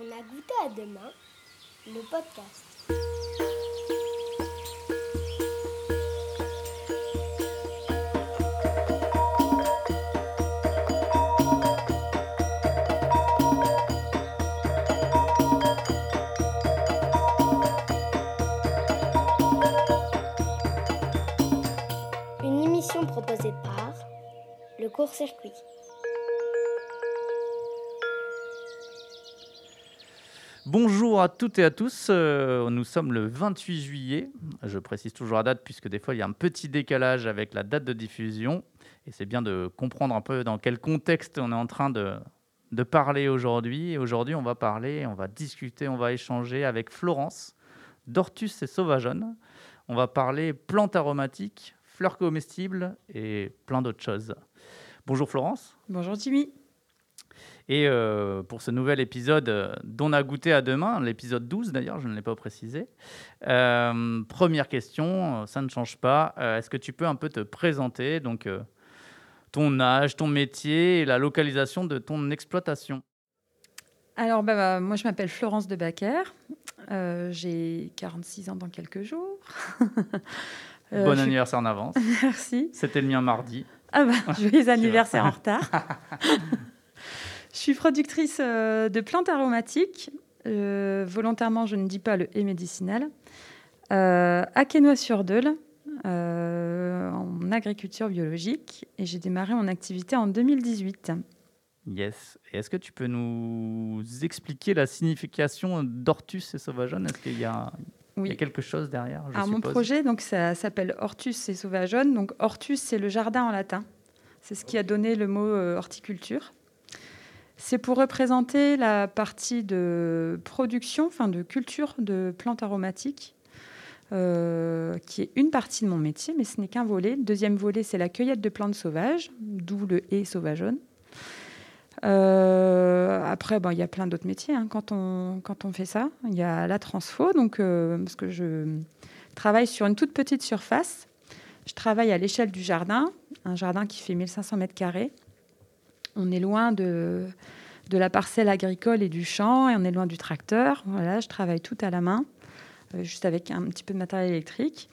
On a goûté à demain, le podcast. Une émission proposée par le court-circuit. Bonjour à toutes et à tous, euh, nous sommes le 28 juillet, je précise toujours la date puisque des fois il y a un petit décalage avec la date de diffusion et c'est bien de comprendre un peu dans quel contexte on est en train de, parler aujourd'hui. Et aujourd'hui on va parler, on va discuter, on va échanger avec Florence d'Ortus et Sauvageonne. On va parler plantes aromatiques, fleurs comestibles et plein d'autres choses. Bonjour Florence. Bonjour Jimmy. Et euh, pour ce nouvel épisode euh, dont on a goûté à demain, l'épisode 12 d'ailleurs, je ne l'ai pas précisé. Euh, première question, ça ne change pas. Est-ce que tu peux un peu te présenter donc ton âge, ton métier et la localisation de ton exploitation? Alors, bah, bah, moi je m'appelle Florence de Baquer. J'ai 46 ans dans quelques jours. bon anniversaire en avance. Merci. C'était le mien mardi. Ah bah, joyeux anniversaire en retard. Je suis productrice euh, de plantes aromatiques. Euh, volontairement, je ne dis pas le et médicinal. Euh, à Quesnoy-sur-Deule, en agriculture biologique. Et j'ai démarré mon activité en 2018. Yes. est-ce que tu peux nous expliquer la signification d'Ortus et Sauvageonne Est-ce qu'il y a, il y a quelque chose derrière Alors, mon projet, donc, ça s'appelle Hortus et Sauvageonne. Donc, Hortus, c'est le jardin en latin. C'est ce qui a donné le mot horticulture. C'est pour représenter la partie de production, enfin de culture de plantes aromatiques, euh, qui est une partie de mon métier, mais ce n'est qu'un volet. Le deuxième volet, c'est la cueillette de plantes sauvages, d'où le et sauvageonne. Euh, après, il y a plein d'autres métiers hein, quand, on, quand on fait ça. Il y a la transfo, donc, euh, parce que je travaille sur une toute petite surface. Je travaille à l'échelle du jardin, un jardin qui fait 1500 mètres carrés on est loin de, de la parcelle agricole et du champ, et on est loin du tracteur. Voilà, je travaille tout à la main, euh, juste avec un petit peu de matériel électrique.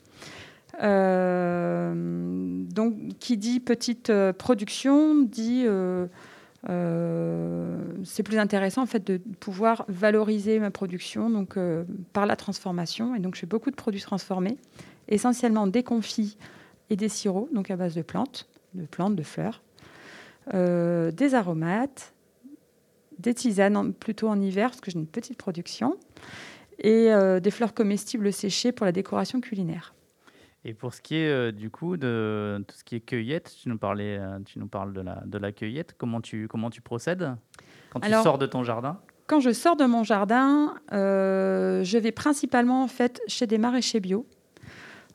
Euh, donc, qui dit petite euh, production dit c'est plus intéressant de pouvoir valoriser ma production donc par la transformation. Et donc, je fais beaucoup de produits transformés, essentiellement des confits et des sirops, donc à base de plantes, de plantes, de fleurs. Des aromates, des tisanes plutôt en hiver parce que j'ai une petite production, et euh, des fleurs comestibles séchées pour la décoration culinaire. Et pour ce qui est euh, du coup de tout ce qui est cueillette, tu nous parlais, tu nous parles de la, de la cueillette. Comment tu comment tu procèdes quand tu sors de ton jardin? Quand je sors de mon jardin, je vais principalement en fait chez des maraîchers bio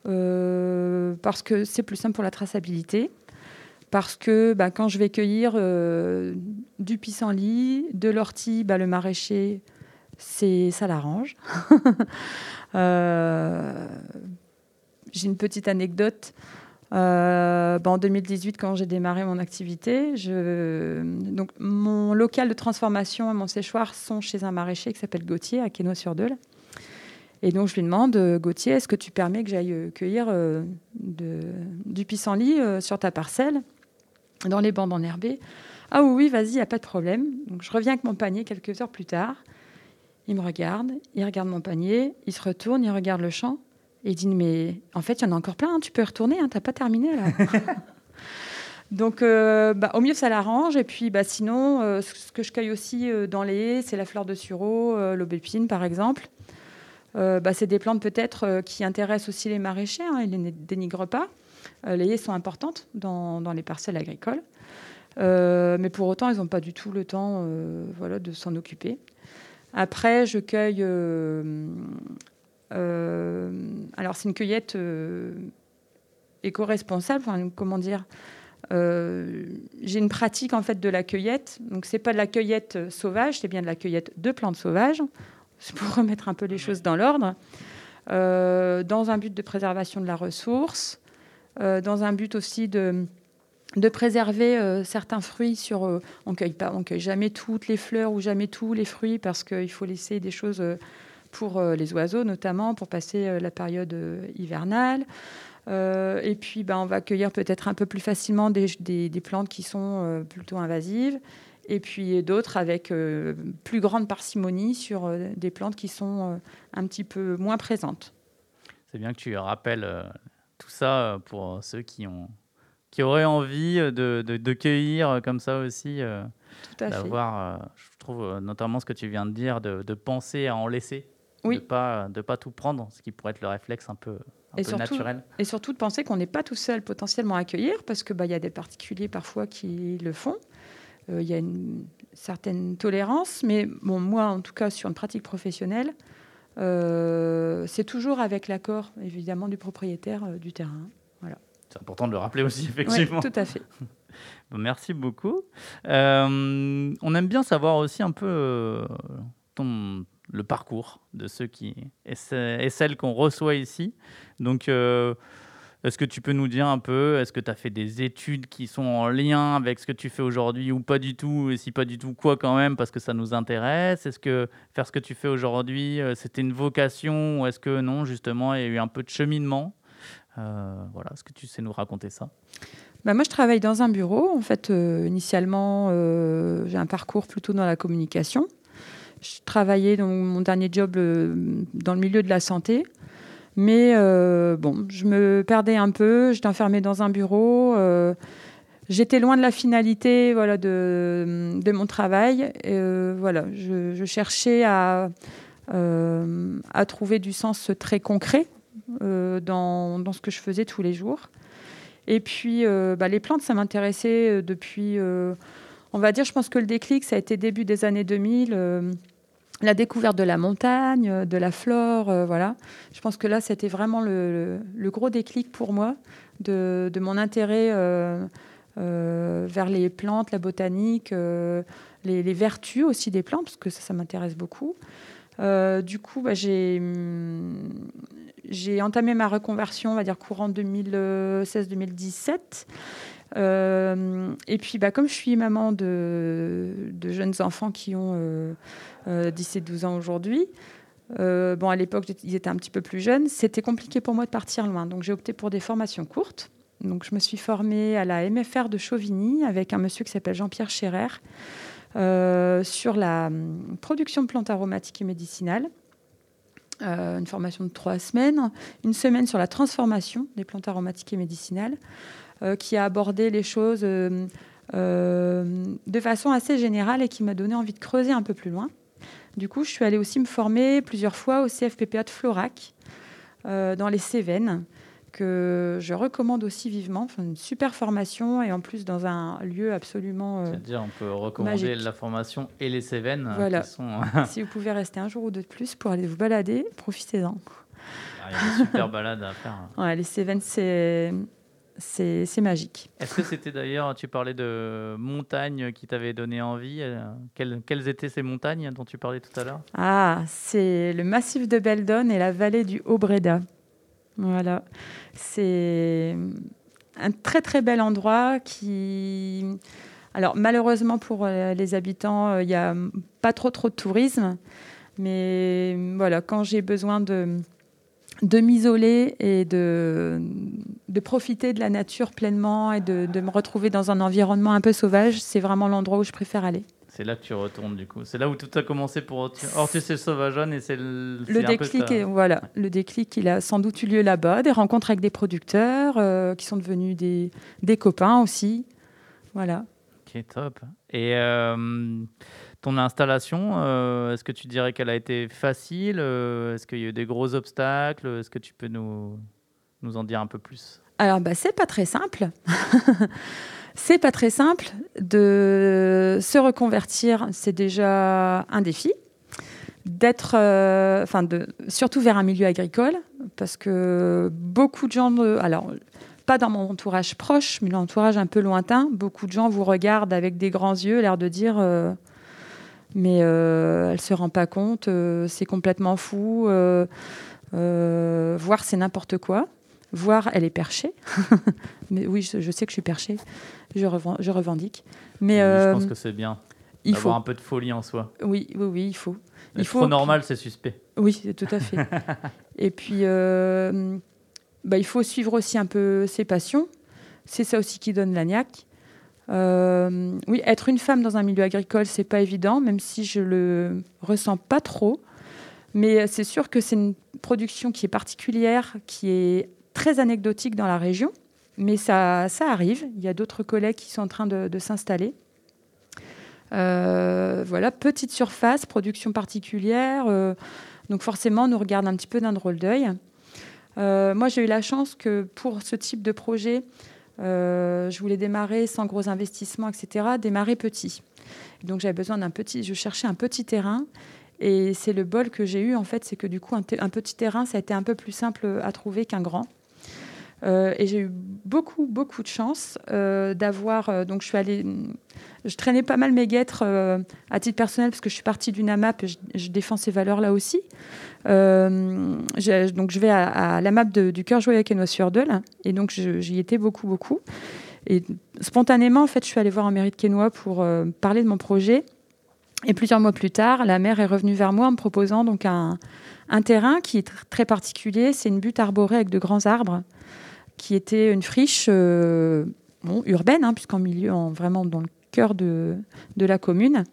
parce que c'est plus simple pour la traçabilité parce que bah, quand je vais cueillir euh, du pissenlit, de l'ortie, bah, le maraîcher, ça l'arrange. Euh, j'ai une petite anecdote. Euh, bah, en 2018, quand j'ai démarré mon activité, donc, mon local de transformation et mon séchoir sont chez un maraîcher qui s'appelle Gauthier à Quesnoy-sur-Deule. Et donc je lui demande, Gauthier, est-ce que tu permets que j'aille cueillir du pissenlit sur ta parcelle? Dans les bandes enherbées. Ah oui, vas-y, il n'y a pas de problème. Donc je reviens avec mon panier quelques heures plus tard. Il me regarde, il regarde mon panier, il se retourne, il regarde le champ et il dit Mais en fait, il y en a encore plein, hein, tu peux retourner, hein, tu n'as pas terminé là. Donc, euh, bah, au mieux, ça l'arrange. Et puis, bah, sinon, euh, ce que je cueille aussi euh, dans les haies, c'est la fleur de sureau, l'aubépine, par exemple. Bah, c'est des plantes peut-être qui intéressent aussi les maraîchers. Hein, ils ne les dénigrent pas. Euh, les haies sont importantes dans, les parcelles agricoles. Euh, mais pour autant, elles n'ont pas du tout le temps euh, voilà, de s'en occuper. Après, je cueille. alors, c'est une cueillette éco-responsable. comment dire J'ai une pratique en fait de la cueillette. Donc, c'est pas de la cueillette sauvage, c'est bien de la cueillette de plantes sauvages. C'est pour remettre un peu les choses dans l'ordre. dans un but de préservation de la ressource, dans un but aussi de préserver certains fruits sur. on cueille pas, on cueille jamais toutes les fleurs ou jamais tous les fruits parce qu'il faut laisser des choses pour les oiseaux notamment pour passer la période hivernale. et puis, ben, on va cueillir peut-être un peu plus facilement des, plantes qui sont plutôt invasives et puis d'autres avec euh, plus grande parcimonie sur euh, des plantes qui sont euh, un petit peu moins présentes. C'est bien que tu rappelles tout ça pour ceux qui, ont, qui auraient envie de, de, cueillir comme ça aussi. D'avoir, je trouve notamment ce que tu viens de dire, de, de penser à en laisser. Oui. De ne pas, de pas tout prendre, ce qui pourrait être le réflexe un peu, peu naturel. Et surtout de penser qu'on n'est pas tout seul potentiellement à cueillir, parce qu'il bah, y a des particuliers parfois qui le font. Euh, il y a une certaine tolérance, mais bon, moi, en tout cas, sur une pratique professionnelle, euh, c'est toujours avec l'accord, évidemment, du propriétaire euh, du terrain. Voilà. C'est important de le rappeler aussi, effectivement. tout à fait. merci beaucoup. on aime bien savoir aussi un peu ton, le parcours de ceux qui et, celles qu'on reçoit ici. Donc, est-ce que tu peux nous dire un peu, est-ce que tu as fait des études qui sont en lien avec ce que tu fais aujourd'hui ou pas du tout Et si pas du tout, quoi quand même, parce que ça nous intéresse? Est-ce que faire ce que tu fais aujourd'hui, euh, c'était une vocation ou est-ce que non, justement, il y a eu un peu de cheminement? Euh, Voilà, est-ce que tu sais nous raconter ça? Bah moi, je travaille dans un bureau. En fait, euh, initialement, j'ai un parcours plutôt dans la communication. Je travaillais dans mon dernier job dans le milieu de la santé. Mais euh, bon, je me perdais un peu, j'étais enfermée dans un bureau. Euh, j'étais loin de la finalité voilà, de, mon travail. Euh, voilà, je, cherchais à, trouver du sens très concret dans, dans, ce que je faisais tous les jours. Et puis, bah, les plantes, ça m'intéressait depuis, on va dire, je pense que le déclic, ça a été début des années 2000 la découverte de la montagne, euh, de la flore, euh, voilà. Je pense que là, c'était vraiment le, gros déclic pour moi de, mon intérêt euh, vers les plantes, la botanique, les, vertus aussi des plantes, parce que ça, ça m'intéresse beaucoup. du coup, bah, j'ai entamé ma reconversion, on va dire courant 2016-2017. Et puis, bah, comme je suis maman de, jeunes enfants qui ont 17-12 euh, ans aujourd'hui. Euh, bon, à l'époque, ils étaient un petit peu plus jeunes. C'était compliqué pour moi de partir loin. Donc, j'ai opté pour des formations courtes. Donc, je me suis formée à la MFR de Chauvigny avec un monsieur qui s'appelle Jean-Pierre Scherer euh, sur la hum, production de plantes aromatiques et médicinales. une formation de trois semaines, une semaine sur la transformation des plantes aromatiques et médicinales, qui a abordé les choses de façon assez générale et qui m'a donné envie de creuser un peu plus loin. Du coup, je suis allée aussi me former plusieurs fois au CFPPA de Florac, euh, dans les Cévennes, que je recommande aussi vivement. Enfin, une super formation et en plus dans un lieu absolument. Euh, C'est-à-dire, on peut recommander la formation et les Cévennes. Euh, voilà. si vous pouvez rester un jour ou deux de plus pour aller vous balader, profitez-en. Ah, il y a des super balades à faire. Ouais, les Cévennes, c'est c'est magique. Est-ce que c'était d'ailleurs, tu parlais de montagnes qui t'avaient donné envie. Euh, quelles, étaient ces montagnes dont tu parlais tout à l'heure? Ah, c'est le massif de Beldon et la vallée du Haut-Breda. Voilà. C'est un très très bel endroit qui... Alors malheureusement pour euh, les habitants, euh, il n'y a pas trop trop de tourisme. Mais voilà, quand j'ai besoin de de m'isoler et de, de profiter de la nature pleinement et de, me retrouver dans un environnement un peu sauvage, c'est vraiment l'endroit où je préfère aller. C'est là que tu retournes du coup. C'est là où tout a commencé pour Ortus et Sauvageonne et c'est le, le déclic. voilà, le déclic, il a sans doute eu lieu là-bas, des rencontres avec des producteurs euh, qui sont devenus des, des copains aussi. Voilà. Ok, top. Et euh, ton installation, euh, est-ce que tu dirais qu'elle a été facile Est-ce qu'il y a eu des gros obstacles Est-ce que tu peux nous, nous en dire un peu plus? Alors, bah, c'est pas très simple. c'est pas très simple de se reconvertir. C'est déjà un défi d'être, euh, enfin, de, surtout vers un milieu agricole, parce que beaucoup de gens, alors pas dans mon entourage proche, mais l'entourage un peu lointain, beaucoup de gens vous regardent avec des grands yeux, l'air de dire mais euh, elle se rend pas compte, euh, c'est complètement fou, euh, voire c'est n'importe quoi. Voire elle est perchée. mais oui, je, sais que je suis perchée, je, je revendique. Mais je pense que c'est bien. Il faut un peu de folie en soi. Oui, oui, oui, il faut. il faut. Trop normal, c'est suspect. Oui, tout à fait. Et puis, bah, il faut suivre aussi un peu ses passions. C'est ça aussi qui donne l'agnac. Euh, oui, être une femme dans un milieu agricole, c'est pas évident, même si je le ressens pas trop. Mais c'est sûr que c'est une production qui est particulière, qui est très anecdotique dans la région. Mais ça, arrive. Il y a d'autres collègues qui sont en train de, s'installer. Euh, voilà, petite surface, production particulière. Euh, donc forcément, on nous regarde un petit peu d'un drôle d'œil. moi, j'ai eu la chance que pour ce type de projet, euh, je voulais démarrer sans gros investissements, etc. Démarrer petit. Donc j'avais besoin d'un petit. Je cherchais un petit terrain. Et c'est le bol que j'ai eu, en fait, c'est que du coup, un, petit terrain, ça a été un peu plus simple à trouver qu'un grand. Euh, et j'ai eu beaucoup, beaucoup de chance euh, d'avoir. donc, je traînais pas mal mes guêtres à titre personnel parce que je suis partie d'une AMAP et je, défends ces valeurs-là aussi. donc, je vais à, la map du Cœur Joyeux à sur et donc j'y étais beaucoup, beaucoup. Et spontanément, en fait, je suis allée voir un mairie de Quénois pour parler de mon projet. Et plusieurs mois plus tard, la mère est revenue vers moi en me proposant donc un terrain qui est très particulier. C'est une butte arborée avec de grands arbres qui était une friche euh, urbaine, hein, puisqu'en milieu, en, vraiment dans le cœur de, de la commune.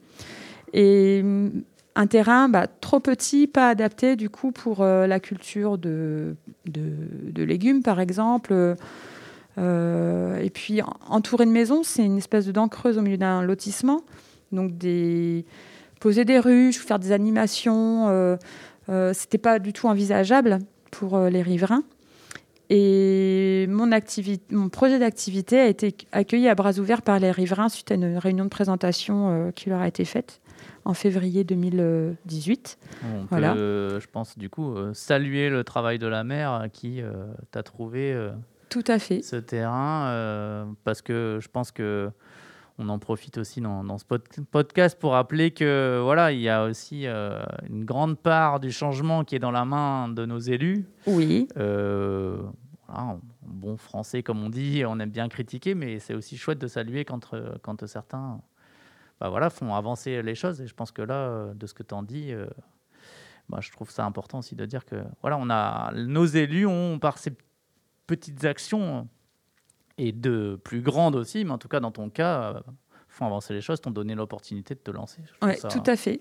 Et mm, un terrain bah, trop petit, pas adapté du coup pour euh, la culture de, de, légumes, par exemple. Euh, et puis entouré de maisons, c'est une espèce de dent creuse au milieu d'un lotissement. Donc des poser des ruches, faire des animations, euh, c'était pas du tout envisageable pour les riverains. Et mon, projet d'activité a été accueilli à bras ouverts par les riverains suite à une réunion de présentation euh, qui leur a été faite en février 2018. On voilà. peut, je pense, du coup, euh, saluer le travail de la maire qui euh, t'a trouvé Tout à fait. ce terrain, parce que je pense que on en profite aussi dans, dans, ce podcast pour rappeler que voilà, il y a aussi une grande part du changement qui est dans la main de nos élus. Oui. Euh, en bon français, comme on dit, on aime bien critiquer, mais c'est aussi chouette de saluer quand, quand certains bah voilà, font avancer les choses. Et je pense que là, de ce que tu en dis, bah, je trouve ça important aussi de dire que voilà, on a, nos élus ont, par ces petites actions, et de plus grandes aussi, mais en tout cas, dans ton cas, euh, font avancer les choses, t'ont donné l'opportunité de te lancer. Oui, tout à fait.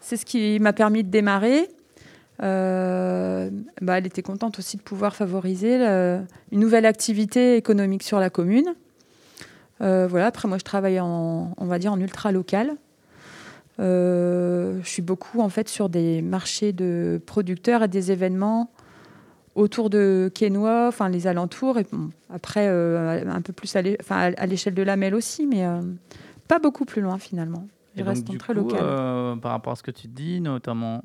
c'est ce qui m'a permis de démarrer. Euh, bah, elle était contente aussi de pouvoir favoriser une nouvelle activité économique sur la commune. Euh, voilà. Après, moi, je travaille en, on va dire, en ultra local. je suis beaucoup en fait sur des marchés de producteurs et des événements autour de Quénois, enfin les alentours, et après euh, un peu plus à l'échelle de la Melle aussi, mais euh, pas beaucoup plus loin finalement. Je reste très local. Euh, par rapport à ce que tu dis, notamment,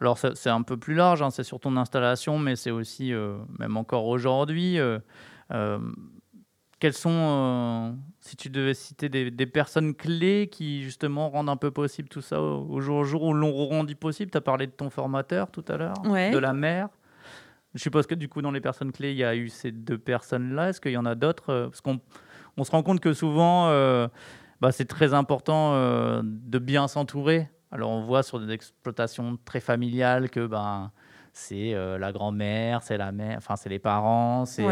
alors c'est un peu plus large, hein, c'est sur ton installation, mais c'est aussi, même encore aujourd'hui, quelles sont, si tu devais citer des, personnes clés qui justement rendent un peu possible tout ça au, jour au jour, ou l'ont rendu possible? Tu as parlé de ton formateur tout à l'heure, de la mère. Je suppose que du coup, dans les personnes clés, il y a eu ces deux personnes-là. Est-ce qu'il y en a d'autres euh, Parce qu'on on se rend compte que souvent, euh, bah, c'est très important euh, de bien s'entourer. Alors, on voit sur des exploitations très familiales que ben, c'est la grand-mère, c'est la mère, enfin, c'est les parents, c'est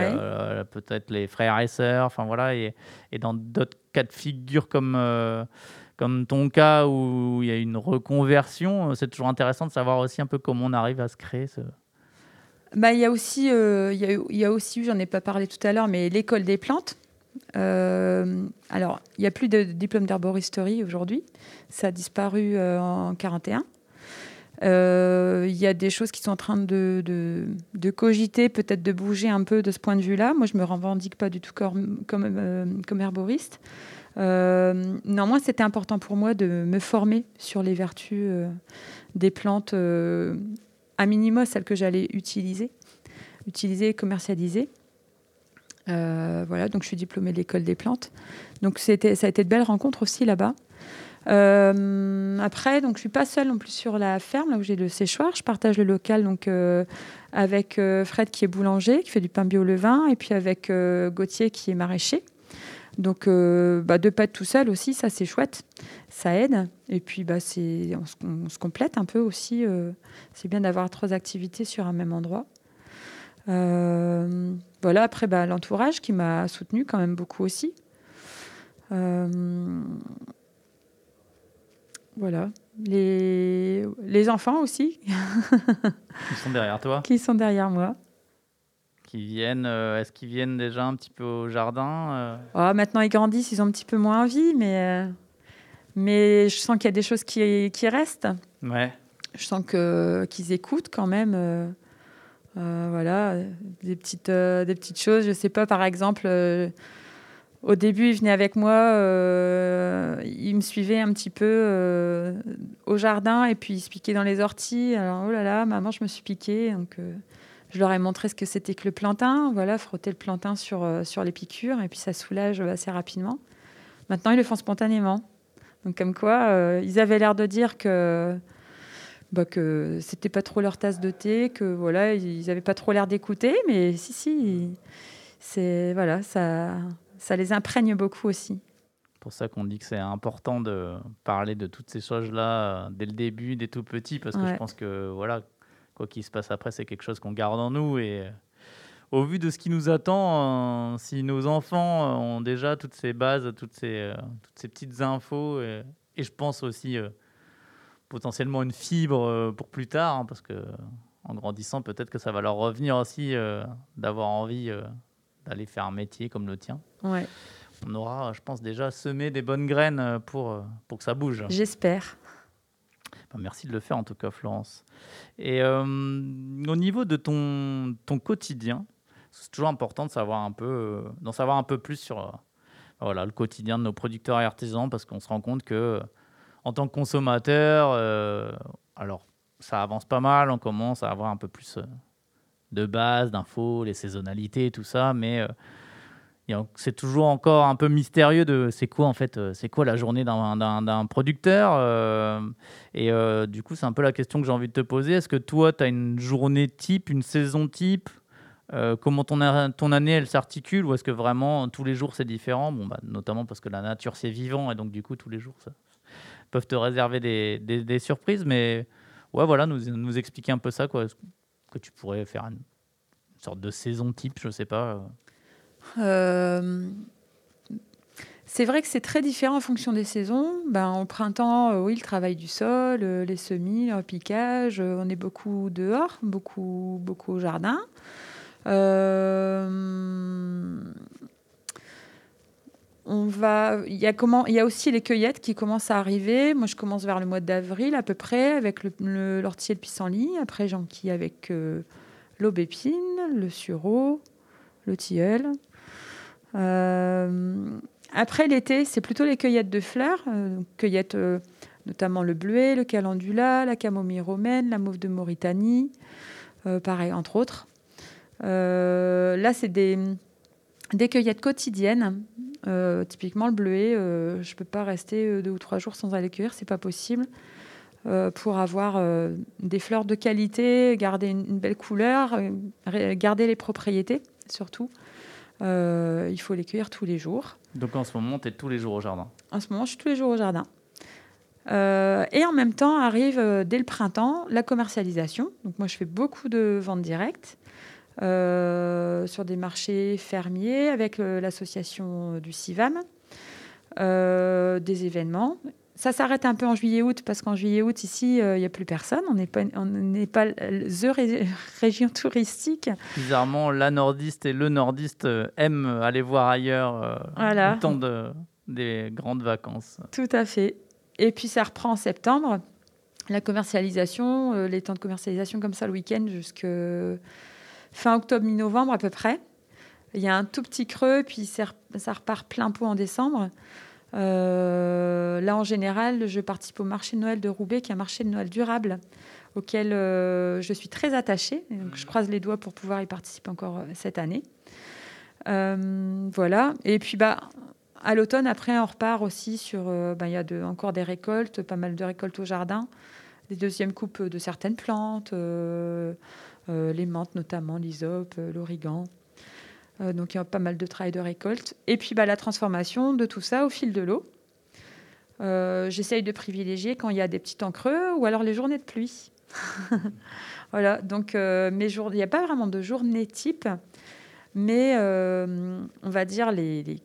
peut-être les frères et sœurs. Enfin, voilà. Et, et dans d'autres cas de figure comme comme ton cas où il y a une reconversion, c'est toujours intéressant de savoir aussi un peu comment on arrive à se créer ce, bah, il y a aussi, euh, il, y a, aussi, j'en ai pas parlé tout à l'heure, mais l'école des plantes. Euh, alors, il n'y a plus de diplôme d'arboristerie aujourd'hui. Ça a disparu euh, en 41. Il y a des choses qui sont en train de, cogiter, peut-être de bouger un peu de ce point de vue-là. Moi, je me revendique pas du tout comme, comme herboriste. néanmoins, c'était important pour moi de me former sur les vertus des plantes à minima celle que j'allais utiliser, utiliser, commercialiser. Euh, voilà, donc je suis diplômée de l'école des plantes. Donc c'était, ça a été de belles rencontres aussi là-bas. Euh, après, donc je suis pas seule non plus sur la ferme là où j'ai le séchoir. Je partage le local donc euh, avec Fred qui est boulanger, qui fait du pain bio levain, et puis avec Gauthier qui est maraîcher. Donc bah, de pas être tout seul aussi, ça c'est chouette, ça aide. Et puis bah c'est on, on, se complète un peu aussi. c'est bien d'avoir trois activités sur un même endroit. voilà. Après bah, l'entourage qui m'a soutenu quand même beaucoup aussi. Voilà. Les, les enfants aussi. Qui sont derrière toi Qui sont derrière moi. Qui viennent, euh, est-ce qu'ils viennent déjà un petit peu au jardin euh? oh, Maintenant, ils grandissent, ils ont un petit peu moins envie, mais, euh, mais je sens qu'il y a des choses qui, qui restent. Ouais. Je sens que, qu'ils écoutent quand même. voilà, des petites, des petites choses. Je sais pas, par exemple au début, il venait avec moi, euh, il me suivait un petit peu au jardin et puis il se piquait dans les orties. Alors, oh là là, maman, je me suis piquée. Donc, je leur ai montré ce que c'était que le plantain. Voilà, frotter le plantain sur, sur les piqûres et puis ça soulage assez rapidement. Maintenant, ils le font spontanément. Donc, comme quoi, ils avaient l'air de dire que bah, que c'était pas trop leur tasse de thé, que voilà, ils avaient pas trop l'air d'écouter, mais si, si, c'est voilà, ça ça les imprègne beaucoup aussi. C'est pour ça qu'on dit que c'est important de parler de toutes ces choses-là euh, dès le début, dès tout petit, parce que je pense que voilà, quoi qu'il se passe après, c'est quelque chose qu'on garde en nous. Et euh, au vu de ce qui nous attend, euh, si nos enfants ont déjà toutes ces bases, toutes ces, toutes ces petites infos, et, je pense aussi potentiellement une fibre pour plus tard, hein, parce que en grandissant, peut-être que ça va leur revenir aussi d'avoir envie d'aller faire un métier comme le tien. Ouais. On aura, je pense, déjà semé des bonnes graines pour, pour que ça bouge. J'espère. Merci de le faire en tout cas, Florence. Et euh, au niveau de ton, ton quotidien, c'est toujours important de savoir un peu, d'en savoir un peu plus sur euh, voilà, le quotidien de nos producteurs et artisans parce qu'on se rend compte que en tant que consommateur, euh, alors ça avance pas mal, on commence à avoir un peu plus de base, d'infos, les saisonnalités, tout ça, mais euh, c'est toujours encore un peu mystérieux de c'est quoi en fait, euh, c'est quoi la journée d'un producteur. Euh, et du coup, c'est un peu la question que j'ai envie de te poser. Est-ce que toi, tu as une journée type, une saison type comment ton, ton année elle s'articule ou est-ce que vraiment tous les jours c'est différent? Bon, bah, Notamment parce que la nature c'est vivant et donc du coup tous les jours ça peuvent te réserver des, des, surprises. Mais ouais, voilà, nous, nous expliquer un peu ça. Quoi que tu pourrais faire une, sorte de saison type, je sais pas euh, C'est vrai que c'est très différent en fonction des saisons. Ben, au printemps, euh, oui, le travail du sol, euh, les semis, le repiquage, on est beaucoup dehors, beaucoup, beaucoup au jardin. on va, il y a comment, il y a aussi les cueillettes qui commencent à arriver. Moi, je commence vers le mois d'avril à peu près avec le, l'ortie et le pissenlit. Après, j'enquille avec euh, l'aubépine, le sureau, le tilleul. Euh, après l'été, c'est plutôt les cueillettes de fleurs, euh, cueillettes notamment le bleuet, le calendula, la camomille romaine, la mauve de Mauritanie, pareil entre autres. là, c'est des cueillettes quotidiennes. Euh, typiquement, le bleuet, euh, je ne peux pas rester euh, deux ou trois jours sans aller cueillir, c'est pas possible. pour avoir des fleurs de qualité, garder une, belle couleur, garder les propriétés surtout. Il faut les cueillir tous les jours. Donc en ce moment, tu es tous les jours au jardin En ce moment, je suis tous les jours au jardin. et en même temps arrive dès le printemps la commercialisation. Donc moi, je fais beaucoup de ventes directes. Euh, sur des marchés fermiers avec euh, l'association du CIVAM, euh, des événements. Ça s'arrête un peu en juillet-août parce qu'en juillet-août, ici, il n'y a plus personne. On n'est pas, on n'est pas the région touristique. Bizarrement, la nordiste et le nordiste aiment aller voir ailleurs voilà. le temps de, des grandes vacances. Tout à fait. Et puis ça reprend en septembre. La commercialisation, les temps de commercialisation comme ça le week-end jusque fin octobre, mi-novembre à peu près. Il y a un tout petit creux, puis ça repart plein pot en décembre. Euh, là, en général, je participe au marché de Noël de Roubaix, qui est un marché de Noël durable, auquel euh, je suis très attachée. Donc, je croise les doigts pour pouvoir y participer encore euh, cette année. voilà. Et puis, bah, à l'automne, après, on repart aussi sur. Ben, il y a de, encore des récoltes, pas mal de récoltes au jardin, des deuxièmes coupes de certaines plantes, les menthes notamment, l'hysope, l'origan. Donc il y a pas mal de travail de récolte. Et puis bah, la transformation de tout ça au fil de l'eau. J'essaye de privilégier quand il y a des petits temps creux ou alors les journées de pluie. voilà, donc mes jours, il n'y a pas vraiment de journée type, mais on va dire les,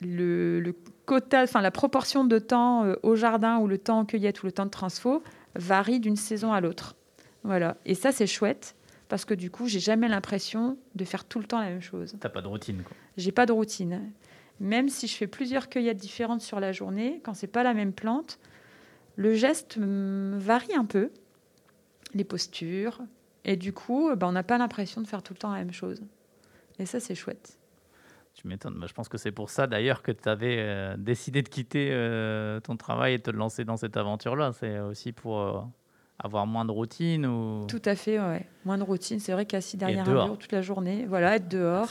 le, quota, enfin la proportion de temps euh, au jardin ou le temps en cueillette ou le temps de transfo varie d'une saison à l'autre. Voilà. Et ça, c'est chouette parce que du coup, j'ai jamais l'impression de faire tout le temps la même chose. T'as pas de routine, quoi. J'ai pas de routine. Même si je fais plusieurs cueillettes différentes sur la journée, quand c'est pas la même plante, le geste varie un peu, les postures, et du coup, ben, on n'a pas l'impression de faire tout le temps la même chose. Et ça, c'est chouette. Tu m'étonnes. Bah, je pense que c'est pour ça d'ailleurs que tu avais euh, décidé de quitter euh, ton travail et de te lancer dans cette aventure-là. C'est aussi pour euh, avoir moins de routine ou... Tout à fait, ouais. Moins de routine. C'est vrai qu'assis derrière un mur toute la journée, voilà, être dehors.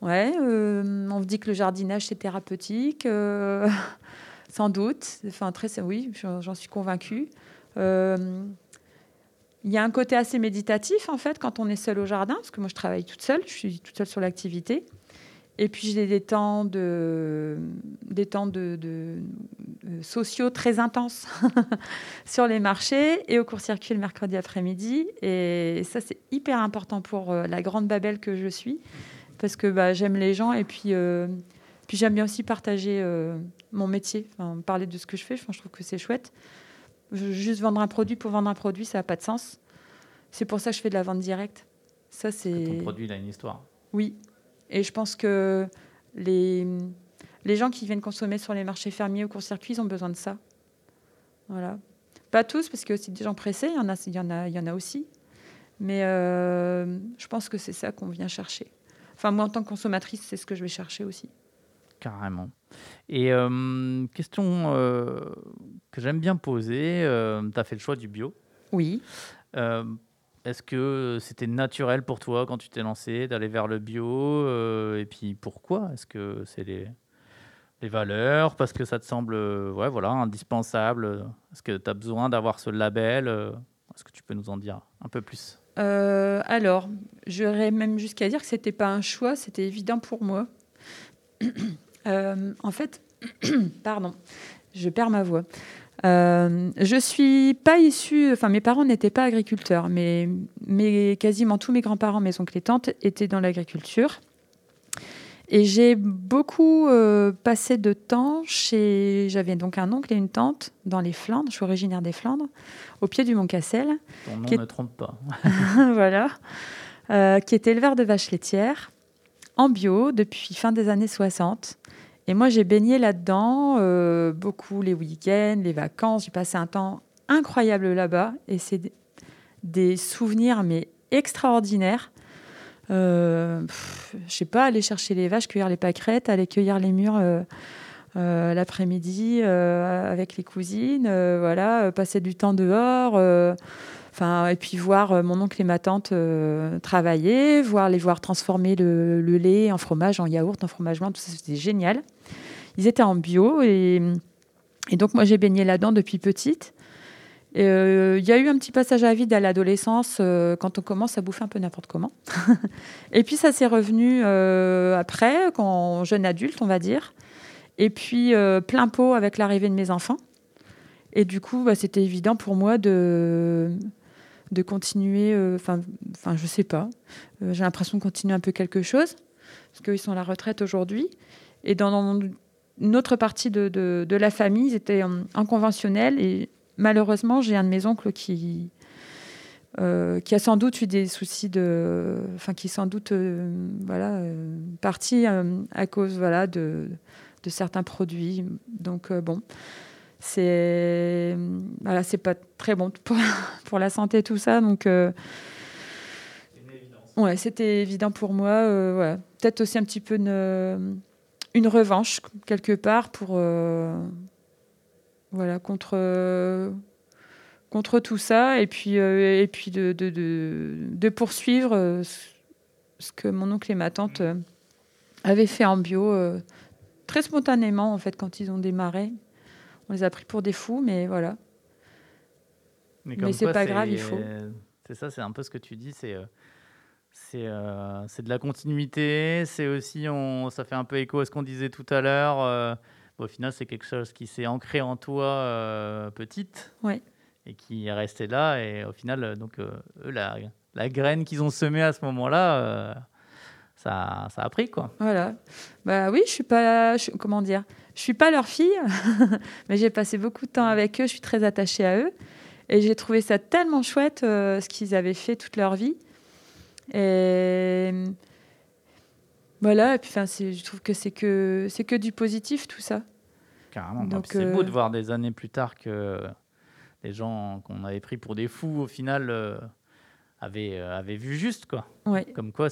Ouais, on dit que le jardinage c'est thérapeutique, sans doute. Enfin, très, oui, j'en suis convaincue. Il y a un côté assez méditatif en fait quand on est seul au jardin, parce que moi je travaille toute seule, je suis toute seule sur l'activité. Et puis j'ai des temps de, des temps de, euh, sociaux très intenses sur les marchés et au court-circuit le mercredi après-midi. Et ça, c'est hyper important pour euh, la grande Babel que je suis, parce que bah, j'aime les gens et puis, euh, puis j'aime bien aussi partager mon métier, parler de ce que je fais. je trouve que c'est chouette. Juste vendre un produit pour vendre un produit, ça n'a pas de sens. C'est pour ça que je fais de la vente directe. Ça, c'est. Ton produit, il a une histoire. Oui, et je pense que les, les gens qui viennent consommer sur les marchés fermiers au court-circuit, ils ont besoin de ça. Voilà. Pas tous, parce qu'il y a aussi des gens pressés, il y en a, il y en a, il y en a aussi. Mais euh, je pense que c'est ça qu'on vient chercher. Enfin, moi, en tant que consommatrice, c'est ce que je vais chercher aussi. Carrément. Et euh, question euh, que j'aime bien poser, tu as fait le choix du bio. Oui. Est-ce que c'était naturel pour toi quand tu t'es lancé d'aller vers le bio euh, Et puis pourquoi? Est-ce que c'est les, valeurs? Parce que ça te semble ouais, voilà, indispensable. Est-ce que tu as besoin d'avoir ce label Est-ce que tu peux nous en dire un peu plus? Euh, Alors, j'aurais même jusqu'à dire que ce n'était pas un choix, c'était évident pour moi. Euh, en fait, pardon, je perds ma voix. Euh, je suis pas issue, enfin mes parents n'étaient pas agriculteurs, mais, mais quasiment tous mes grands-parents, mes oncles et tantes étaient dans l'agriculture. Et j'ai beaucoup euh, passé de temps chez. J'avais donc un oncle et une tante dans les Flandres. Je suis originaire des Flandres, au pied du Mont Cassel. Ton nom ne trompe pas. voilà. Euh, qui est éleveur de vaches laitières en bio depuis fin des années 60. Et moi, j'ai baigné là-dedans, euh, beaucoup les week-ends, les vacances. J'ai passé un temps incroyable là-bas. Et c'est des souvenirs, mais extraordinaires. Euh, je sais pas, aller chercher les vaches, cueillir les pâquerettes, aller cueillir les murs euh, euh, l'après-midi avec les cousines, voilà, passer du temps dehors. Et puis voir mon oncle et ma tante travailler, voir les voir transformer le, lait en fromage, en yaourt, en fromage blanc, tout ça, c'était génial. Ils étaient en bio et, donc moi j'ai baigné là-dedans depuis petite. Euh, il y a eu un petit passage à vide à l'adolescence euh, quand on commence à bouffer un peu n'importe comment. et puis ça s'est revenu euh, après, quand jeune adulte, on va dire. Et puis plein pot avec l'arrivée de mes enfants. Et du coup, bah, c'était évident pour moi de, de continuer. Enfin, enfin, je sais pas. J'ai l'impression de continuer un peu quelque chose parce qu'ils sont à la retraite aujourd'hui. Et dans, une autre partie de, de, la famille, ils étaient en, conventionnel. Et malheureusement, j'ai un de mes oncles qui, euh, qui a sans doute eu des soucis de. Enfin, qui sans doute euh, voilà, euh, parti à cause voilà, de, de certains produits. Donc, bon. C'est voilà, c'est pas très bon pour, pour la santé tout ça donc ouais c'était évident pour moi ouais. peut-être aussi un petit peu une, une revanche quelque part pour euh, voilà contre contre tout ça et puis euh, et puis de, de, de, poursuivre euh, ce que mon oncle et ma tante avaient fait en bio très spontanément, en fait, quand ils ont démarré. On les a pris pour des fous, mais voilà. Mais, c'est pas grave, il faut. C'est ça, c'est un peu ce que tu dis, c'est c'est c'est de la continuité, c'est aussi, on, ça fait un peu écho à ce qu'on disait tout à l'heure. au final, c'est quelque chose qui s'est ancré en toi petite. Ouais et qui est resté là. Et au final, euh, donc, euh, eux, la, la graine qu'ils ont semée à ce moment-là, euh, ça, ça, a pris, quoi. Voilà. Bah oui, je suis pas, comment dire, je suis pas leur fille, mais j'ai passé beaucoup de temps avec eux. Je suis très attachée à eux, et j'ai trouvé ça tellement chouette ce qu'ils avaient fait toute leur vie. Et voilà. Et puis, enfin, je trouve que c'est que c'est que du positif tout ça. Carrément. Donc, c'est beau de voir des années plus tard que les gens qu'on avait pris pour des fous, au final, euh, avaient, euh, avaient, vu juste. Quoi. Comme quoi,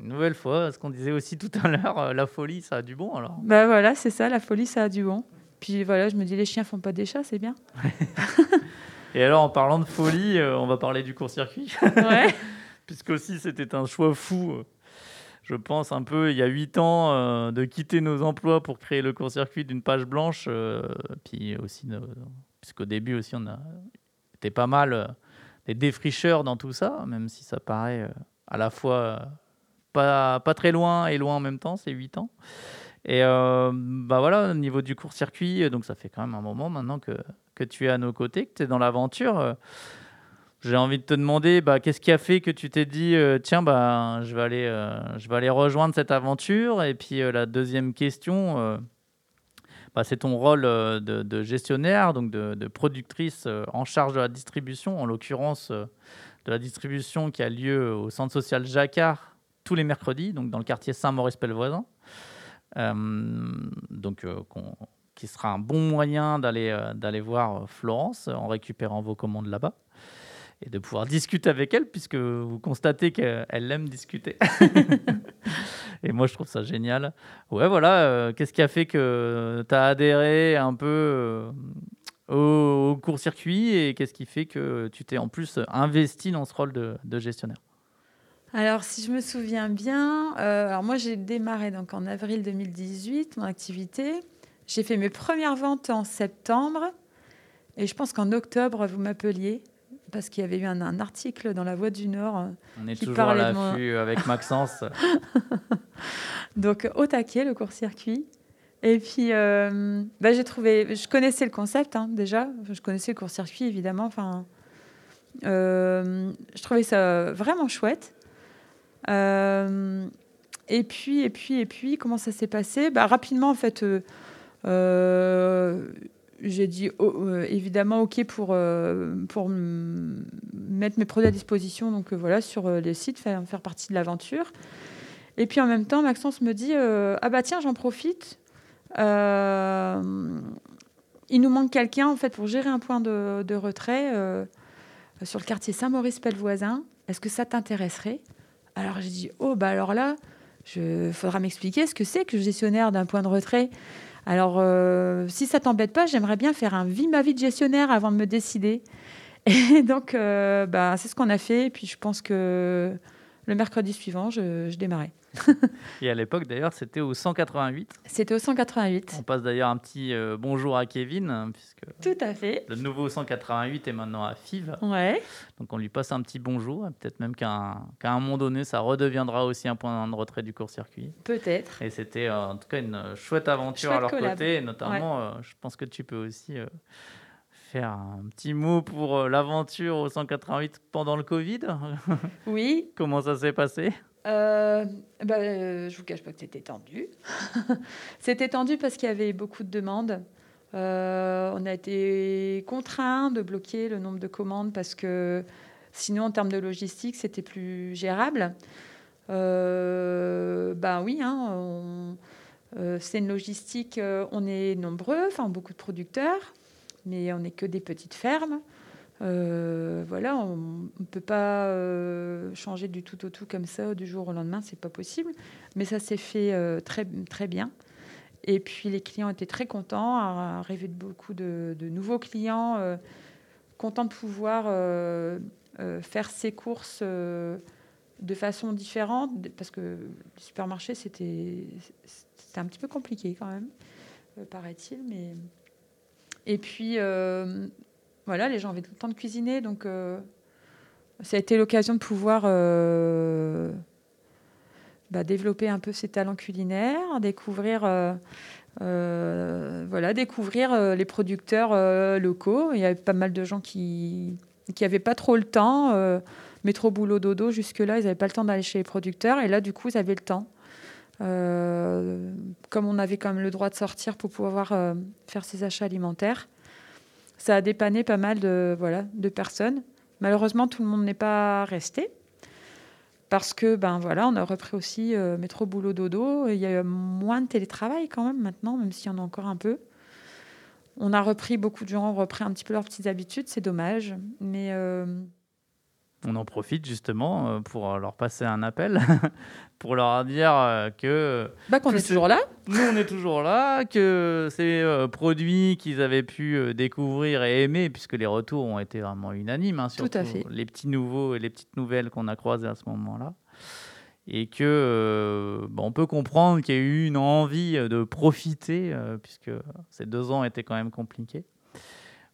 une nouvelle fois, ce qu'on disait aussi tout à l'heure, euh, la folie, ça a du bon. Alors. Bah voilà, c'est ça, la folie, ça a du bon. Puis voilà, je me dis, les chiens font pas des chats, c'est bien. Et alors, en parlant de folie, on va parler du court-circuit. Ouais. Puisque aussi, c'était un choix fou je pense, un peu il y a huit ans, de quitter nos emplois pour créer le court-circuit d'une page blanche, puis aussi puisqu'au début aussi, on a été pas mal euh, des défricheurs dans tout ça, même si ça paraît euh, à la fois euh, pas, pas très loin et loin en même temps, c'est 8 ans. Et bah voilà, au niveau du court-circuit, donc ça fait quand même un moment maintenant que, que tu es à nos côtés, que tu es dans l'aventure. J'ai envie de te demander, bah, qu'est-ce qui a fait que tu t'es dit, tiens, bah, je, vais aller, je vais aller rejoindre cette aventure? Et puis la deuxième question, bah, c'est ton rôle euh, de, gestionnaire, donc de, productrice euh, en charge de la distribution, en l'occurrence euh, de la distribution qui a lieu au centre social Jacquard tous les mercredis, donc dans le quartier Saint-Maurice-Pellevoisin. donc, qui sera un bon moyen d'aller d'aller voir Florence en récupérant vos commandes là-bas et de pouvoir discuter avec elle, puisque vous constatez qu'elle aime discuter. Et moi, je trouve ça génial. Ouais, voilà. Euh, qu'est-ce qui a fait que tu as adhéré un peu euh, au, court-circuit et qu'est-ce qui fait que tu t'es en plus investi dans ce rôle de, gestionnaire? Alors, si je me souviens bien, euh, moi j'ai démarré donc en avril 2018 mon activité. J'ai fait mes premières ventes en septembre et je pense qu'en octobre vous m'appeliez parce qu'il y avait eu un, article dans La Voix du Nord. Euh, On est toujours à l'affût avec Maxence. Donc, au taquet, le court-circuit. Et puis, euh, bah, j'ai trouvé. Je connaissais le concept hein, déjà. Je connaissais le court-circuit, évidemment. Enfin, euh, je trouvais ça vraiment chouette. et puis, et puis, et puis, comment ça s'est passé? Bah, Rapidement, en fait, j'ai dit oh, euh, évidemment OK pour, euh, pour mettre mes produits à disposition donc euh, voilà sur les sites, faire, faire partie de l'aventure. Et puis en même temps, Maxence me dit ah bah tiens, j'en profite. il nous manque quelqu'un en fait pour gérer un point de, retrait sur le quartier Saint-Maurice-Pellevoisin. Est-ce que ça t'intéresserait? Alors j'ai dit oh bah alors là, il faudra m'expliquer ce que c'est que gestionnaire d'un point de retrait. Alors, euh, si ça t'embête pas, j'aimerais bien faire un vie ma vie de gestionnaire avant de me décider. Et donc, euh, bah, c'est ce qu'on a fait. Et puis, je pense que le mercredi suivant, je, démarrais. et à l'époque, d'ailleurs, c'était au 188. C'était au 188. On passe d'ailleurs un petit euh, bonjour à Kevin, hein, puisque tout à fait. Le nouveau 188 est maintenant à FIV. Ouais. Donc on lui passe un petit bonjour. Peut-être même qu'à un, moment donné, ça redeviendra aussi un point de retrait du court-circuit. Peut-être. Et c'était euh, en tout cas une chouette aventure à leur côté. Et notamment, euh, je pense que tu peux aussi faire un petit mot pour l'aventure au 188 pendant le Covid. Oui. Comment ça s'est passé? Euh, bah, euh, Je vous cache pas que c'était tendu. c'était tendu parce qu'il y avait beaucoup de demandes. Euh, on a été contraint de bloquer le nombre de commandes parce que sinon, en termes de logistique, c'était plus gérable. ben oui, hein, c'est une logistique, on est nombreux, enfin beaucoup de producteurs mais on n'est que des petites fermes. Euh, voilà, on ne peut pas euh, changer du tout au tout comme ça du jour au lendemain, c'est pas possible. Mais ça s'est fait euh, très très bien. Et puis les clients étaient très contents, arrivé de beaucoup de, nouveaux clients, contents de pouvoir faire ces courses de façon différente, parce que le supermarché c'était c'était un petit peu compliqué quand même, paraît-il. Mais... Et puis, voilà, les gens avaient tout le temps de cuisiner, donc ça a été l'occasion de pouvoir bah, développer un peu ses talents culinaires, découvrir, euh, euh, voilà, découvrir euh, les producteurs locaux. Il y avait pas mal de gens qui n'avaient pas trop le temps. métro boulot dodo, jusque-là, ils n'avaient pas le temps d'aller chez les producteurs. Et là, du coup, ils avaient le temps. comme on avait quand même le droit de sortir pour pouvoir faire ses achats alimentaires, ça a dépanné pas mal de, voilà, de personnes. Malheureusement, tout le monde n'est pas resté parce que ben voilà, on a repris aussi euh, métro boulot dodo. il y a moins de télétravail quand même maintenant, même s'il y en a encore un peu. On a repris beaucoup de gens ont repris un petit peu leurs petites habitudes, c'est dommage, mais euh, on en profite justement euh, pour leur passer un appel, pour leur dire euh, que... Bah qu'on est toujours là. Nous, on est toujours là, que ces euh, produits qu'ils avaient pu découvrir et aimer, puisque les retours ont été vraiment unanimes, hein, fait. les petits nouveaux et les petites nouvelles qu'on a croisées à ce moment-là. Et que bah, on peut comprendre qu'il y a eu une envie de profiter, puisque ces deux ans étaient quand même compliqués.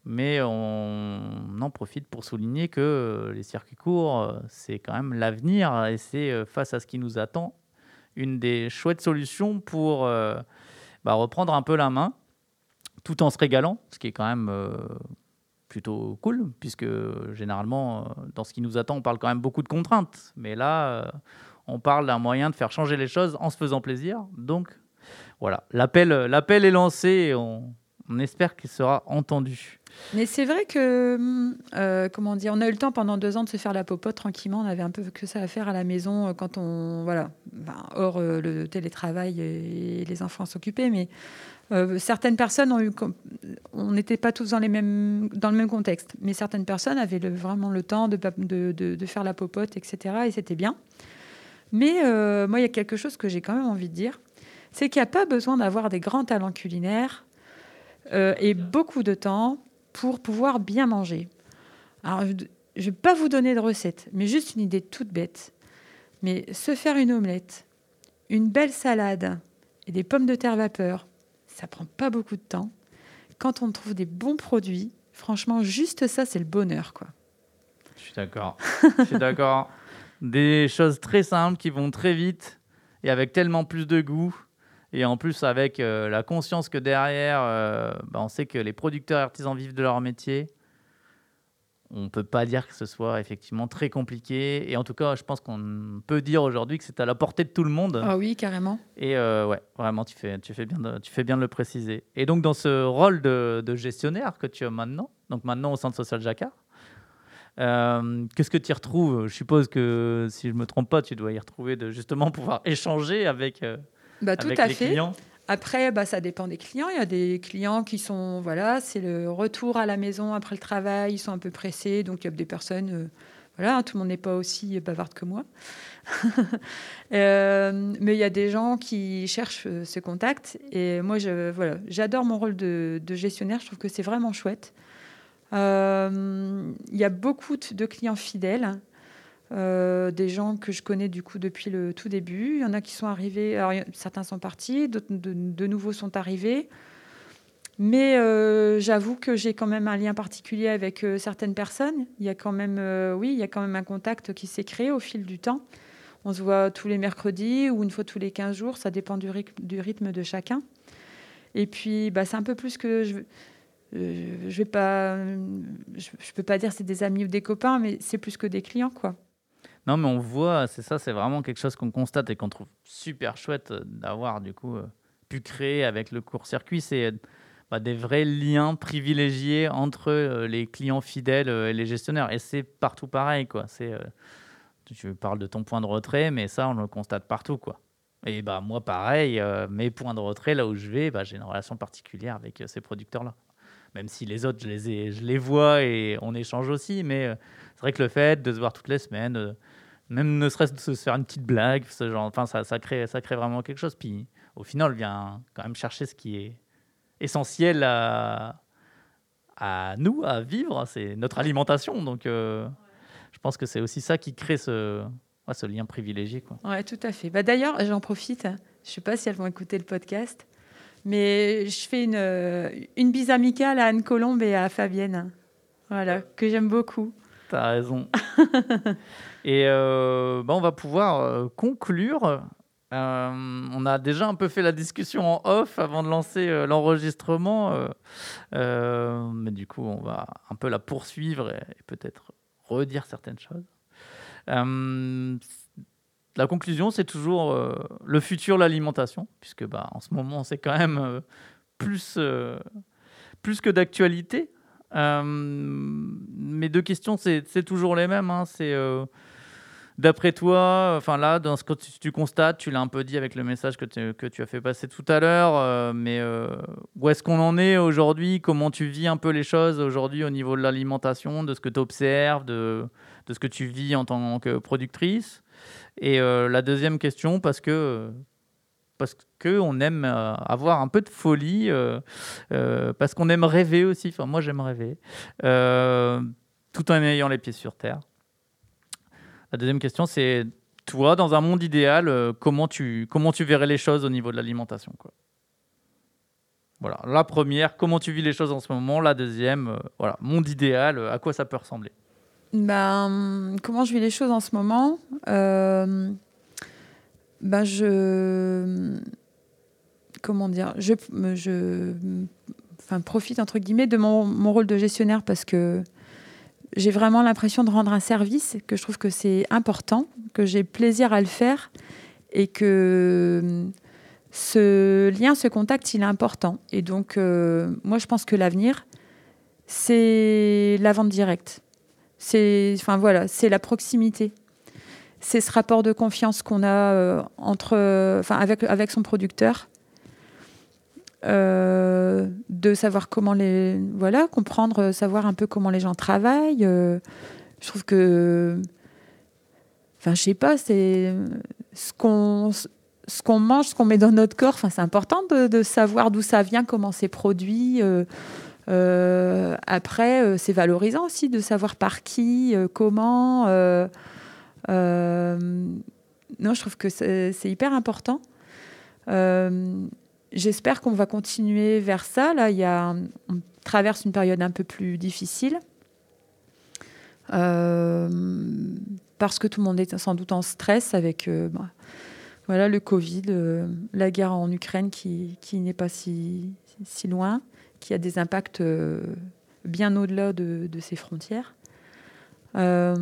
Mais on en profite pour souligner que euh, les circuits courts, euh, c'est quand même l'avenir et c'est euh, face à ce qui nous attend une des chouettes solutions pour bah, reprendre un peu la main tout en se régalant, ce qui est quand même plutôt cool, puisque généralement, dans ce qui nous attend, on parle quand même beaucoup de contraintes. Mais là, on parle d'un moyen de faire changer les choses en se faisant plaisir. Donc voilà, l'appel est lancé et on, on espère qu'il sera entendu. Mais c'est vrai que, euh, comment dire, on a eu le temps pendant deux ans de se faire la popote tranquillement. On avait un peu que ça à faire à la maison euh, quand on, voilà, ben, hors euh, le télétravail et les enfants s'occupaient. Mais certaines personnes ont eu, on n'était pas tous dans les mêmes, dans le même contexte. Mais certaines personnes avaient vraiment le temps de, de, de, faire la popote, etc. Et c'était bien. Mais moi, il y a quelque chose que j'ai quand même envie de dire, c'est qu'il n'y a pas besoin d'avoir des grands talents culinaires et beaucoup de temps pour pouvoir bien manger. Alors, je ne vais pas vous donner de recette, mais juste une idée toute bête. Mais se faire une omelette, une belle salade et des pommes de terre vapeur, ça prend pas beaucoup de temps. Quand on trouve des bons produits, franchement, juste ça, c'est le bonheur, quoi. Je suis d'accord. Je suis d'accord. Des choses très simples qui vont très vite et avec tellement plus de goût. Et en plus, avec euh, la conscience que derrière, euh, bah, on sait que les producteurs artisans vivent de leur métier, on ne peut pas dire que ce soit effectivement très compliqué. Et en tout cas, je pense qu'on peut dire aujourd'hui que c'est à la portée de tout le monde. Ah oui, carrément. Et euh, ouais, vraiment, tu fais, tu, fais bien de, tu fais bien de le préciser. Et donc, dans ce rôle de, gestionnaire que tu as maintenant, donc maintenant au Centre social Jacquard, qu'est-ce que tu y retrouves? Je suppose que si je ne me trompe pas, tu dois y retrouver de justement pouvoir échanger avec bah, tout à fait. Après, bah, ça dépend des clients. Il y a des clients qui sont, voilà, c'est le retour à la maison après le travail, ils sont un peu pressés, donc il y a des personnes, euh, voilà, hein, tout le monde n'est pas aussi bavarde que moi. Euh, mais il y a des gens qui cherchent euh, ce contact. Et moi, je, voilà, j'adore mon rôle de, de, gestionnaire. Je trouve que c'est vraiment chouette. Il y a beaucoup de clients fidèles euh, des gens que je connais du coup depuis le tout début. Il y en a qui sont arrivés, alors certains sont partis, d'autres de, nouveaux sont arrivés. Mais euh, j'avoue que j'ai quand même un lien particulier avec euh, certaines personnes. Il y a quand même, oui, il y a quand même un contact qui s'est créé au fil du temps. On se voit tous les mercredis ou une fois tous les 15 jours, ça dépend du, rythme de chacun. Et puis, bah, c'est un peu plus que je, je vais je peux pas dire c'est des amis ou des copains, mais c'est plus que des clients, quoi. Non, mais on voit, c'est ça, c'est vraiment quelque chose qu'on constate et qu'on trouve super chouette euh, d'avoir du coup euh, pu créer avec le court-circuit. C'est bah, des vrais liens privilégiés entre euh, les clients fidèles et les gestionnaires. Et c'est partout pareil, quoi. C'est, tu parles de ton point de retrait, mais ça, on le constate partout, quoi. Et bah moi, pareil, mes points de retrait, là où je vais, bah, j'ai une relation particulière avec ces producteurs-là. Même si les autres, je les, je les vois et on échange aussi, mais c'est vrai que le fait de se voir toutes les semaines, même ne serait-ce de se faire une petite blague, ce genre, enfin, ça, ça, crée, ça crée vraiment quelque chose. Puis au final, vient quand même chercher ce qui est essentiel à, à nous, à vivre, c'est notre alimentation. Donc euh, je pense que c'est aussi ça qui crée ce, ce lien privilégié. Quoi. Ouais, tout à fait. Bah, D'ailleurs, j'en profite. Je ne sais pas si elles vont écouter le podcast, mais je fais une, euh, une bise amicale à Anne Colombe et à Fabienne. Voilà, que j'aime beaucoup. Tu as raison. et euh, bah, on va pouvoir euh, conclure. on a déjà un peu fait la discussion en off avant de lancer l'enregistrement. mais du coup, on va un peu la poursuivre et peut-être redire certaines choses. Euh, la conclusion, c'est toujours euh, le futur, l'alimentation, puisque bah, en ce moment, c'est quand même euh, plus, plus que d'actualité. mes deux questions, c'est toujours les mêmes. Hein. c'est D'après toi, enfin là, dans ce que tu, constates, tu l'as un peu dit avec le message que, tu as fait passer tout à l'heure, mais où est-ce qu'on en est aujourd'hui? Comment tu vis un peu les choses aujourd'hui au niveau de l'alimentation, de ce que tu observes, de, ce que tu vis en tant que productrice? Et euh, la deuxième question, parce que parce que on aime euh, avoir un peu de folie, euh, parce qu'on aime rêver aussi. Enfin, moi, j'aime rêver, tout en ayant les pieds sur terre. La deuxième question, c'est toi, dans un monde idéal, comment tu comment verrais les choses au niveau de l'alimentation. Voilà, la première, comment tu vis les choses en ce moment? La deuxième, voilà, monde idéal, à quoi ça peut ressembler? Ben, Comment je vis les choses en ce moment? Euh, ben Je. Comment dire? Je, enfin, profite, entre guillemets, de mon rôle de gestionnaire parce que j'ai vraiment l'impression de rendre un service, que je trouve que c'est important, que j'ai plaisir à le faire et que ce lien, ce contact, il est important. Et donc, euh, moi, je pense que l'avenir, c'est la vente directe. C'est enfin, voilà, la proximité. C'est ce rapport de confiance qu'on a euh, entre, avec, avec son producteur. Euh, de savoir comment les voilà comprendre savoir un peu comment les gens travaillent euh, je trouve que enfin je sais pas c'est ce qu'on ce qu'on mange ce qu'on met dans notre corps enfin c'est important de, savoir d'où ça vient comment c'est produit euh, après, euh, c'est valorisant aussi de savoir par qui, euh, comment. non, je trouve que c'est hyper important. J'espère qu'on va continuer vers ça. Là, il y a, on traverse une période un peu plus difficile. parce que tout le monde est sans doute en stress avec bah, voilà, le Covid, la guerre en Ukraine qui, qui n'est pas si, si loin qui a des impacts euh, bien au-delà de, de, ces frontières. Euh,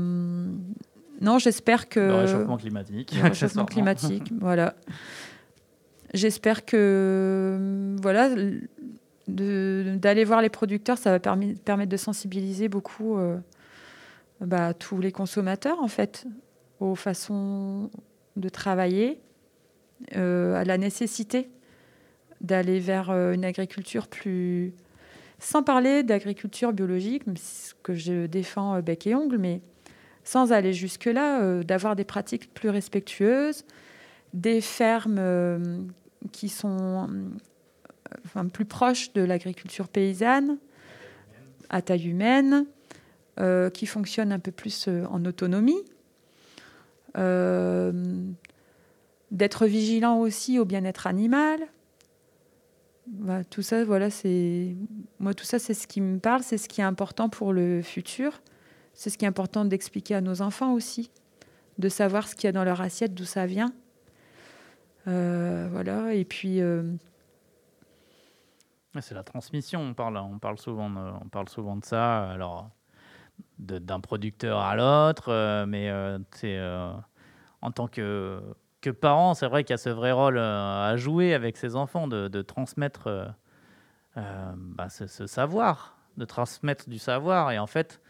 non, j'espère que... Le réchauffement climatique. Le réchauffement climatique, voilà. J'espère que voilà, d'aller voir les producteurs, ça va permettre de sensibiliser beaucoup euh, bah, tous les consommateurs, en fait, aux façons de travailler, à la nécessité d'aller vers euh, une agriculture plus... Sans parler d'agriculture biologique, ce que je défends euh, bec et ongle, mais sans aller jusque-là, euh, d'avoir des pratiques plus respectueuses, des fermes qui sont enfin, plus proches de l'agriculture paysanne, à taille humaine, qui fonctionnent un peu plus en autonomie. d'être vigilant aussi au bien-être animal, bah, tout ça, voilà, c'est moi tout ça, c'est ce qui me parle, c'est ce qui est important pour le futur. C'est ce qui est important d'expliquer à nos enfants aussi, de savoir ce qu'il y a dans leur assiette, d'où ça vient. Euh, voilà, et puis. Euh, c'est la transmission. On parle, on parle souvent, de, on parle souvent de ça. Alors, d'un producteur à l'autre, euh, mais c'est en tant que que parents, c'est vrai qu'il y a ce vrai rôle à jouer avec ses enfants, de, transmettre bah, ce, savoir, de transmettre du savoir. Et en fait,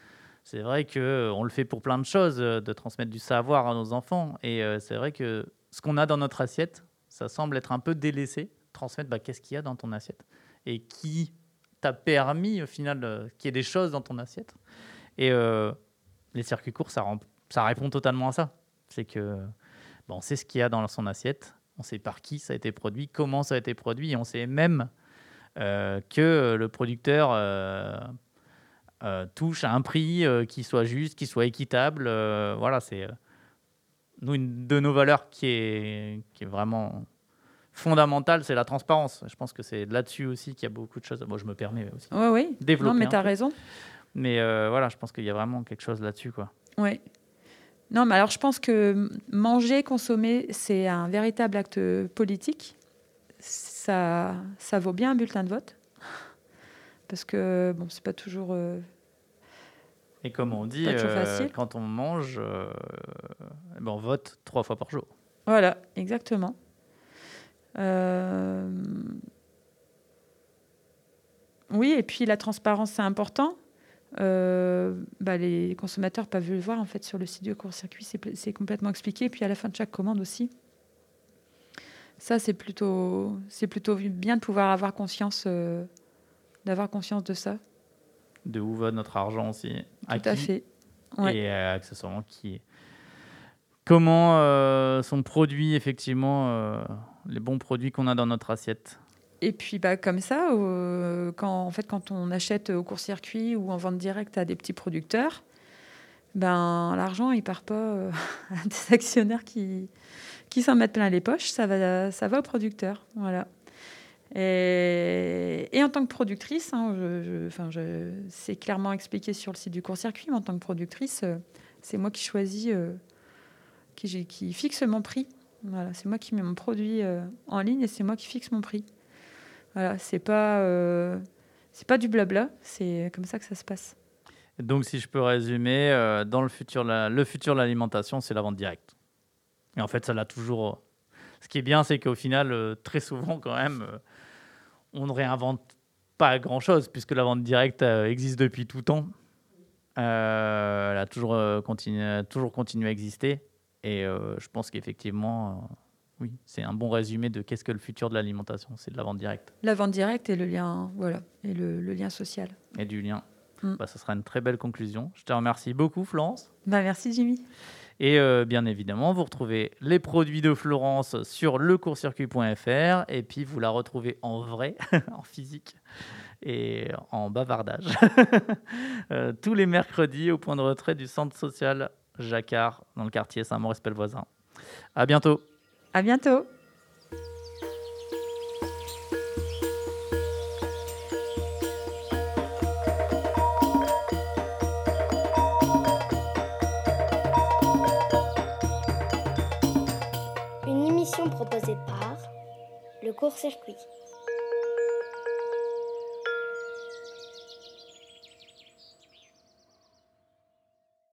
c'est vrai qu'on le fait pour plein de choses, de transmettre du savoir à nos enfants. Et c'est vrai que ce qu'on a dans notre assiette, ça semble être un peu délaissé. Transmettre, bah, qu'est-ce qu'il y a dans ton assiette Et qui t'a permis, au final, qu'il y ait des choses dans ton assiette. Et les circuits courts, ça, répond totalement à ça. C'est que on sait ce qu'il y a dans son assiette, on sait par qui ça a été produit, comment ça a été produit, et on sait même euh, que le producteur euh, euh, touche à un prix qui soit juste, qui soit équitable. voilà, c'est nous, une de nos valeurs qui est, qui est vraiment fondamentale, c'est la transparence. Je pense que c'est là-dessus aussi qu'il y a beaucoup de choses. Moi, je me permets aussi. Oui, oui. Développer Non, mais tu as raison. Mais euh, voilà, je pense qu'il y a vraiment quelque chose là-dessus, quoi. Oui. Non, mais alors je pense que manger, consommer, c'est un véritable acte politique. Ça, ça vaut bien un bulletin de vote. Parce que, bon, c'est pas toujours. euh, Et comme on dit, euh, quand on mange, euh, eh ben, on vote trois fois par jour. Voilà, exactement. Euh, Oui, et puis la transparence, c'est important. Bah, les consommateurs peuvent le voir en fait sur le site du court-circuit, c'est c'est complètement expliqué. Puis à la fin de chaque commande aussi. Ça, c'est plutôt, c'est plutôt bien de pouvoir avoir conscience, d'avoir conscience de ça. De où va notre argent aussi. Tout à qui, fait. Ouais. Et euh, accessoirement, qui. Comment euh, sont produits, effectivement, euh, les bons produits qu'on a dans notre assiette. Et puis bah, comme ça, quand, en fait, quand on achète au court-circuit ou en vente directe à des petits producteurs, ben, l'argent, il part pas à des actionnaires qui, qui s'en mettent plein les poches, ça va, ça va aux producteurs. Voilà. Et, en tant que productrice, hein, enfin, c'est clairement expliqué sur le site du court-circuit, mais en tant que productrice, euh, c'est moi qui choisis, euh, qui, fixe mon prix. Voilà, c'est moi qui mets mon produit euh, en ligne et c'est moi qui fixe mon prix. Voilà, c'est pas, c'est pas du blabla, c'est comme ça que ça se passe. Donc, si je peux résumer, dans le futur, le futur de l'alimentation, c'est la vente directe. Et en fait, ça l'a toujours. Ce qui est bien, c'est qu'au final, très souvent, quand même, on ne réinvente pas grand-chose, puisque la vente directe euh, existe depuis tout temps. Euh, elle a toujours, euh, continué, toujours continué à exister. Et euh, je pense qu'effectivement, euh, oui, c'est un bon résumé de qu'est-ce que le futur de l'alimentation. C'est de la vente directe La vente directe et le lien, voilà, et le, le lien social. et du lien. Mm. Bah, ce sera une très belle conclusion. Je te remercie beaucoup, Florence. Bah, merci Jimmy. Et euh, bien évidemment, vous retrouvez les produits de Florence sur lecourtcircuit.fr et puis vous la retrouvez en vrai, en physique et en bavardage euh, tous les mercredis au point de retrait du centre social Jacquard dans le quartier Saint-Maurice-Pelvoisin. À bientôt. À bientôt. Le court-circuit.